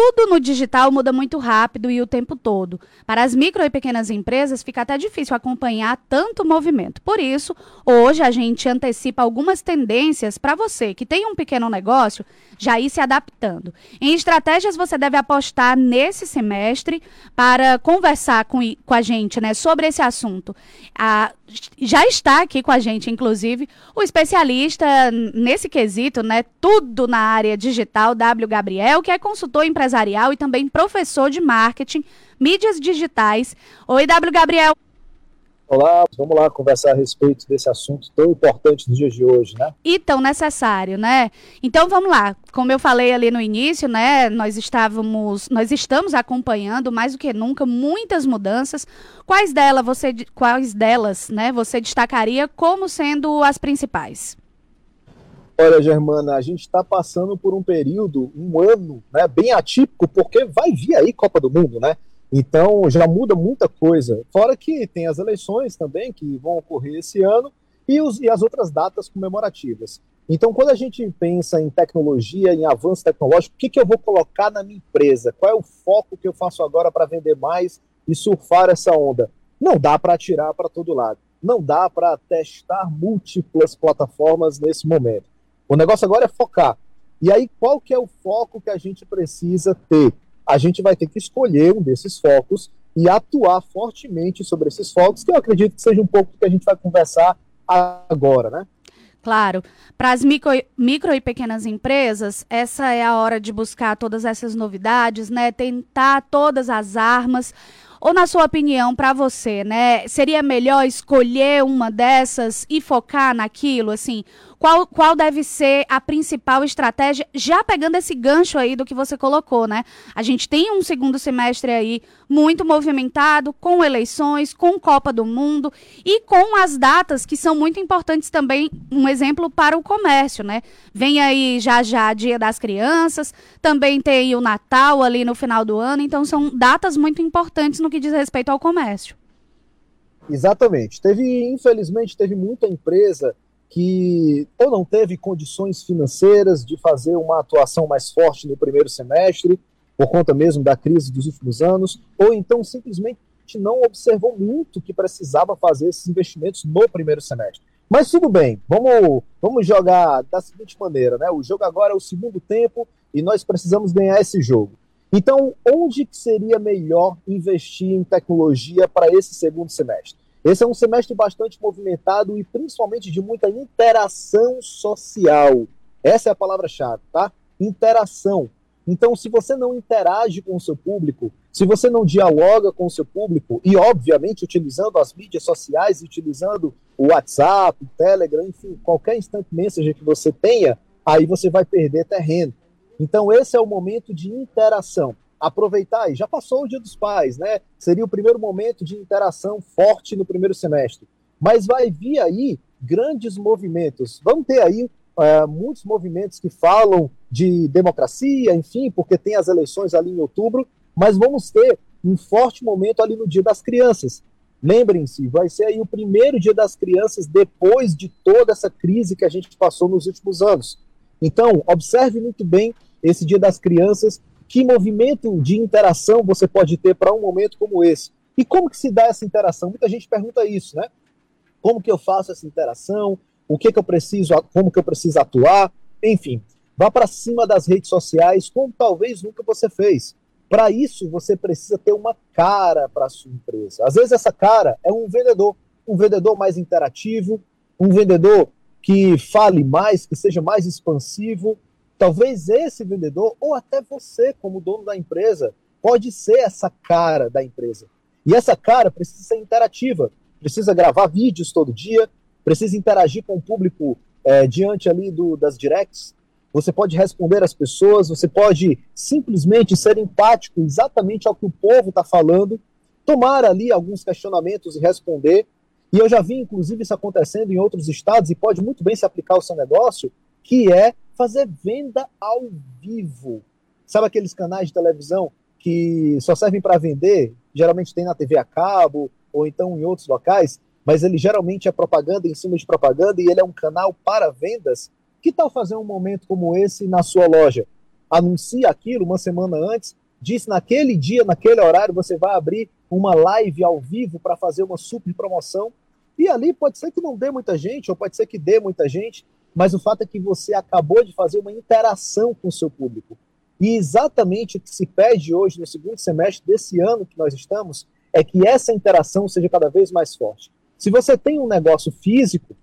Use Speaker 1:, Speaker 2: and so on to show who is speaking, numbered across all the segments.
Speaker 1: Tudo no digital muda muito rápido e o tempo todo. Para as micro e pequenas empresas, fica até difícil acompanhar tanto movimento. Por isso, hoje a gente antecipa algumas tendências para você que tem um pequeno negócio já ir se adaptando. Em estratégias, você deve apostar nesse semestre para conversar com, com a gente né, sobre esse assunto. Já está aqui com a gente, inclusive, o especialista nesse quesito, né? Tudo na área digital, W. Gabriel, que é consultor empresarial e também professor de marketing, mídias digitais. Oi, W. Gabriel.
Speaker 2: Olá, vamos lá conversar a respeito desse assunto tão importante nos dias de hoje, né?
Speaker 1: E tão necessário, né? Então vamos lá. Como eu falei ali no início, né? Nós estávamos, nós estamos acompanhando mais do que nunca muitas mudanças. Quais delas você, quais delas, né? Você destacaria como sendo as principais?
Speaker 2: Olha, Germana, a gente está passando por um período, um ano, né, bem atípico, porque vai vir aí Copa do Mundo, né? Então já muda muita coisa. Fora que tem as eleições também que vão ocorrer esse ano e, os, e as outras datas comemorativas. Então, quando a gente pensa em tecnologia, em avanço tecnológico, o que, que eu vou colocar na minha empresa? Qual é o foco que eu faço agora para vender mais e surfar essa onda? Não dá para atirar para todo lado. Não dá para testar múltiplas plataformas nesse momento. O negócio agora é focar. E aí, qual que é o foco que a gente precisa ter? A gente vai ter que escolher um desses focos e atuar fortemente sobre esses focos, que eu acredito que seja um pouco do que a gente vai conversar agora, né?
Speaker 1: Claro. Para as micro, micro e pequenas empresas, essa é a hora de buscar todas essas novidades, né? Tentar todas as armas. Ou na sua opinião, para você, né, seria melhor escolher uma dessas e focar naquilo, assim? Qual, qual deve ser a principal estratégia, já pegando esse gancho aí do que você colocou, né? A gente tem um segundo semestre aí muito movimentado, com eleições, com Copa do Mundo e com as datas que são muito importantes também, um exemplo para o comércio, né? Vem aí já já Dia das Crianças, também tem o Natal ali no final do ano, então são datas muito importantes no que diz respeito ao comércio.
Speaker 2: Exatamente. Teve, infelizmente, teve muita empresa que ou não teve condições financeiras de fazer uma atuação mais forte no primeiro semestre, por conta mesmo da crise dos últimos anos, ou então simplesmente não observou muito que precisava fazer esses investimentos no primeiro semestre. Mas tudo bem, vamos, vamos jogar da seguinte maneira, né? O jogo agora é o segundo tempo e nós precisamos ganhar esse jogo. Então, onde que seria melhor investir em tecnologia para esse segundo semestre? Esse é um semestre bastante movimentado e principalmente de muita interação social. Essa é a palavra-chave, tá? Interação. Então, se você não interage com o seu público, se você não dialoga com o seu público, e obviamente utilizando as mídias sociais, utilizando o WhatsApp, o Telegram, enfim, qualquer instant messenger que você tenha, aí você vai perder terreno. Então, esse é o momento de interação aproveitar, e já passou o Dia dos Pais, né? Seria o primeiro momento de interação forte no primeiro semestre. Mas vai vir aí grandes movimentos. Vamos ter aí uh, muitos movimentos que falam de democracia, enfim, porque tem as eleições ali em outubro, mas vamos ter um forte momento ali no Dia das Crianças. Lembrem-se, vai ser aí o primeiro Dia das Crianças depois de toda essa crise que a gente passou nos últimos anos. Então, observe muito bem esse Dia das Crianças que movimento de interação você pode ter para um momento como esse? E como que se dá essa interação? Muita gente pergunta isso, né? Como que eu faço essa interação? O que que eu preciso, como que eu preciso atuar? Enfim, vá para cima das redes sociais como talvez nunca você fez. Para isso, você precisa ter uma cara para a sua empresa. Às vezes essa cara é um vendedor, um vendedor mais interativo, um vendedor que fale mais, que seja mais expansivo, Talvez esse vendedor, ou até você, como dono da empresa, pode ser essa cara da empresa. E essa cara precisa ser interativa, precisa gravar vídeos todo dia, precisa interagir com o público é, diante ali do, das directs. você pode responder às pessoas, você pode simplesmente ser empático exatamente ao que o povo está falando, tomar ali alguns questionamentos e responder. E eu já vi, inclusive, isso acontecendo em outros estados e pode muito bem se aplicar ao seu negócio, que é fazer venda ao vivo. Sabe aqueles canais de televisão que só servem para vender? Geralmente tem na TV a cabo ou então em outros locais, mas ele geralmente é propaganda em cima de propaganda e ele é um canal para vendas. Que tal fazer um momento como esse na sua loja? Anuncia aquilo uma semana antes, diz naquele dia, naquele horário, você vai abrir uma live ao vivo para fazer uma super promoção. E ali pode ser que não dê muita gente, ou pode ser que dê muita gente, mas o fato é que você acabou de fazer uma interação com o seu público. E exatamente o que se pede hoje no segundo semestre desse ano que nós estamos é que essa interação seja cada vez mais forte. Se você tem um negócio físico,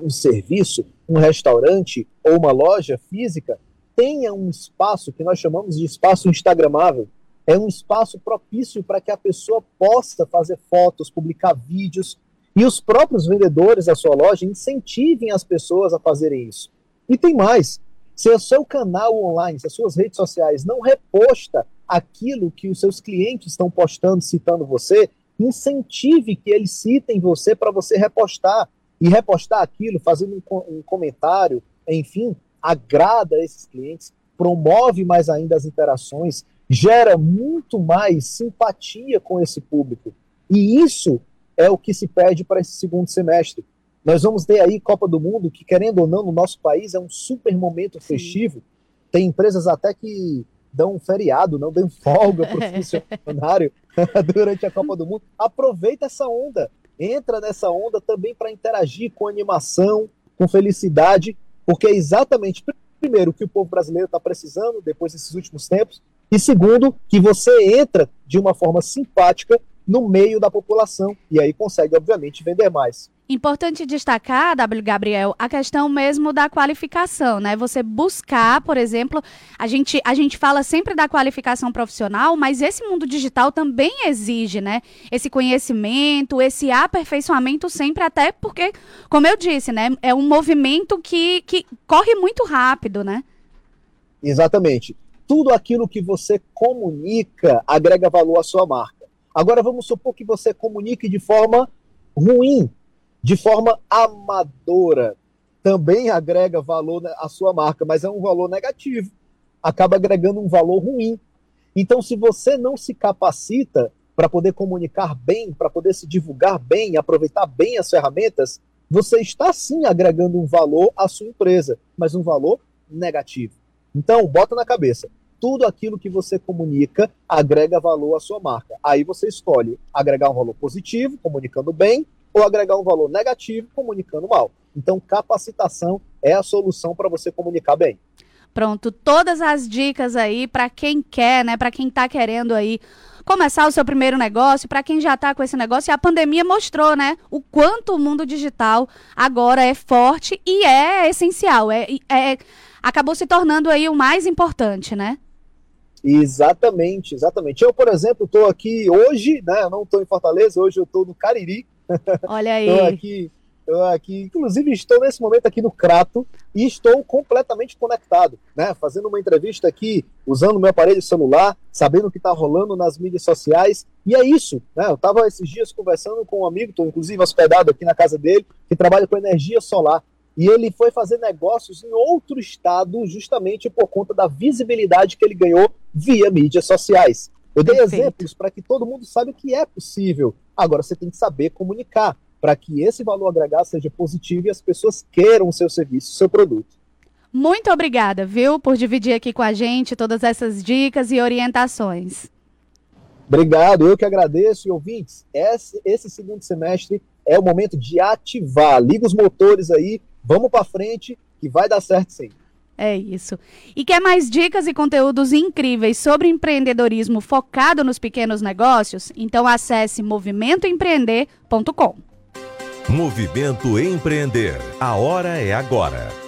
Speaker 2: um serviço, um restaurante ou uma loja física, tenha um espaço que nós chamamos de espaço instagramável. É um espaço propício para que a pessoa possa fazer fotos, publicar vídeos e os próprios vendedores da sua loja incentivem as pessoas a fazerem isso. E tem mais, se o seu canal online, se as suas redes sociais não reposta aquilo que os seus clientes estão postando, citando você, incentive que eles citem você para você repostar e repostar aquilo, fazendo um, um comentário, enfim, agrada esses clientes, promove mais ainda as interações, gera muito mais simpatia com esse público. E isso é o que se pede para esse segundo semestre. Nós vamos ter aí Copa do Mundo, que querendo ou não, no nosso país é um super momento festivo. Tem empresas até que dão um feriado, não dão folga para o funcionário durante a Copa do Mundo. Aproveita essa onda entra nessa onda também para interagir com animação, com felicidade, porque é exatamente, primeiro, o que o povo brasileiro está precisando depois desses últimos tempos, e segundo, que você entra de uma forma simpática no meio da população e aí consegue, obviamente, vender mais.
Speaker 1: Importante destacar, W. Gabriel, a questão mesmo da qualificação, né? Você buscar, por exemplo, a gente, a gente fala sempre da qualificação profissional, mas esse mundo digital também exige, né? Esse conhecimento, esse aperfeiçoamento sempre, até porque, como eu disse, né? É um movimento que, que corre muito rápido, né?
Speaker 2: Exatamente. Tudo aquilo que você comunica agrega valor à sua marca. Agora vamos supor que você comunique de forma ruim de forma amadora. Também agrega valor à sua marca, mas é um valor negativo. Acaba agregando um valor ruim. Então, se você não se capacita para poder comunicar bem, para poder se divulgar bem, aproveitar bem as ferramentas, você está sim agregando um valor à sua empresa, mas um valor negativo. Então, bota na cabeça. Tudo aquilo que você comunica agrega valor à sua marca. Aí você escolhe agregar um valor positivo, comunicando bem, ou agregar um valor negativo comunicando mal. Então, capacitação é a solução para você comunicar bem.
Speaker 1: Pronto, todas as dicas aí para quem quer, né, para quem está querendo aí começar o seu primeiro negócio, para quem já está com esse negócio, e a pandemia mostrou, né, o quanto o mundo digital agora é forte e é essencial, é, é acabou se tornando aí o mais importante, né?
Speaker 2: Exatamente, exatamente. Eu, por exemplo, estou aqui hoje, né? Eu não estou em Fortaleza, hoje eu estou no Cariri,
Speaker 1: Olha aí.
Speaker 2: Estou aqui, aqui, inclusive estou nesse momento aqui no Crato e estou completamente conectado, né? Fazendo uma entrevista aqui, usando o meu aparelho celular, sabendo o que está rolando nas mídias sociais. E é isso, né? Eu estava esses dias conversando com um amigo, estou inclusive hospedado aqui na casa dele, que trabalha com energia solar. E ele foi fazer negócios em outro estado, justamente por conta da visibilidade que ele ganhou via mídias sociais. Eu dei Perfeito. exemplos para que todo mundo saiba que é possível. Agora você tem que saber comunicar para que esse valor agregado seja positivo e as pessoas queiram o seu serviço, o seu produto.
Speaker 1: Muito obrigada, viu, por dividir aqui com a gente todas essas dicas e orientações.
Speaker 2: Obrigado, eu que agradeço. E ouvintes, esse, esse segundo semestre é o momento de ativar. Liga os motores aí, vamos para frente, que vai dar certo sim.
Speaker 1: É isso. E quer mais dicas e conteúdos incríveis sobre empreendedorismo focado nos pequenos negócios? Então acesse movimentoempreender.com.
Speaker 3: Movimento Empreender. A hora é agora.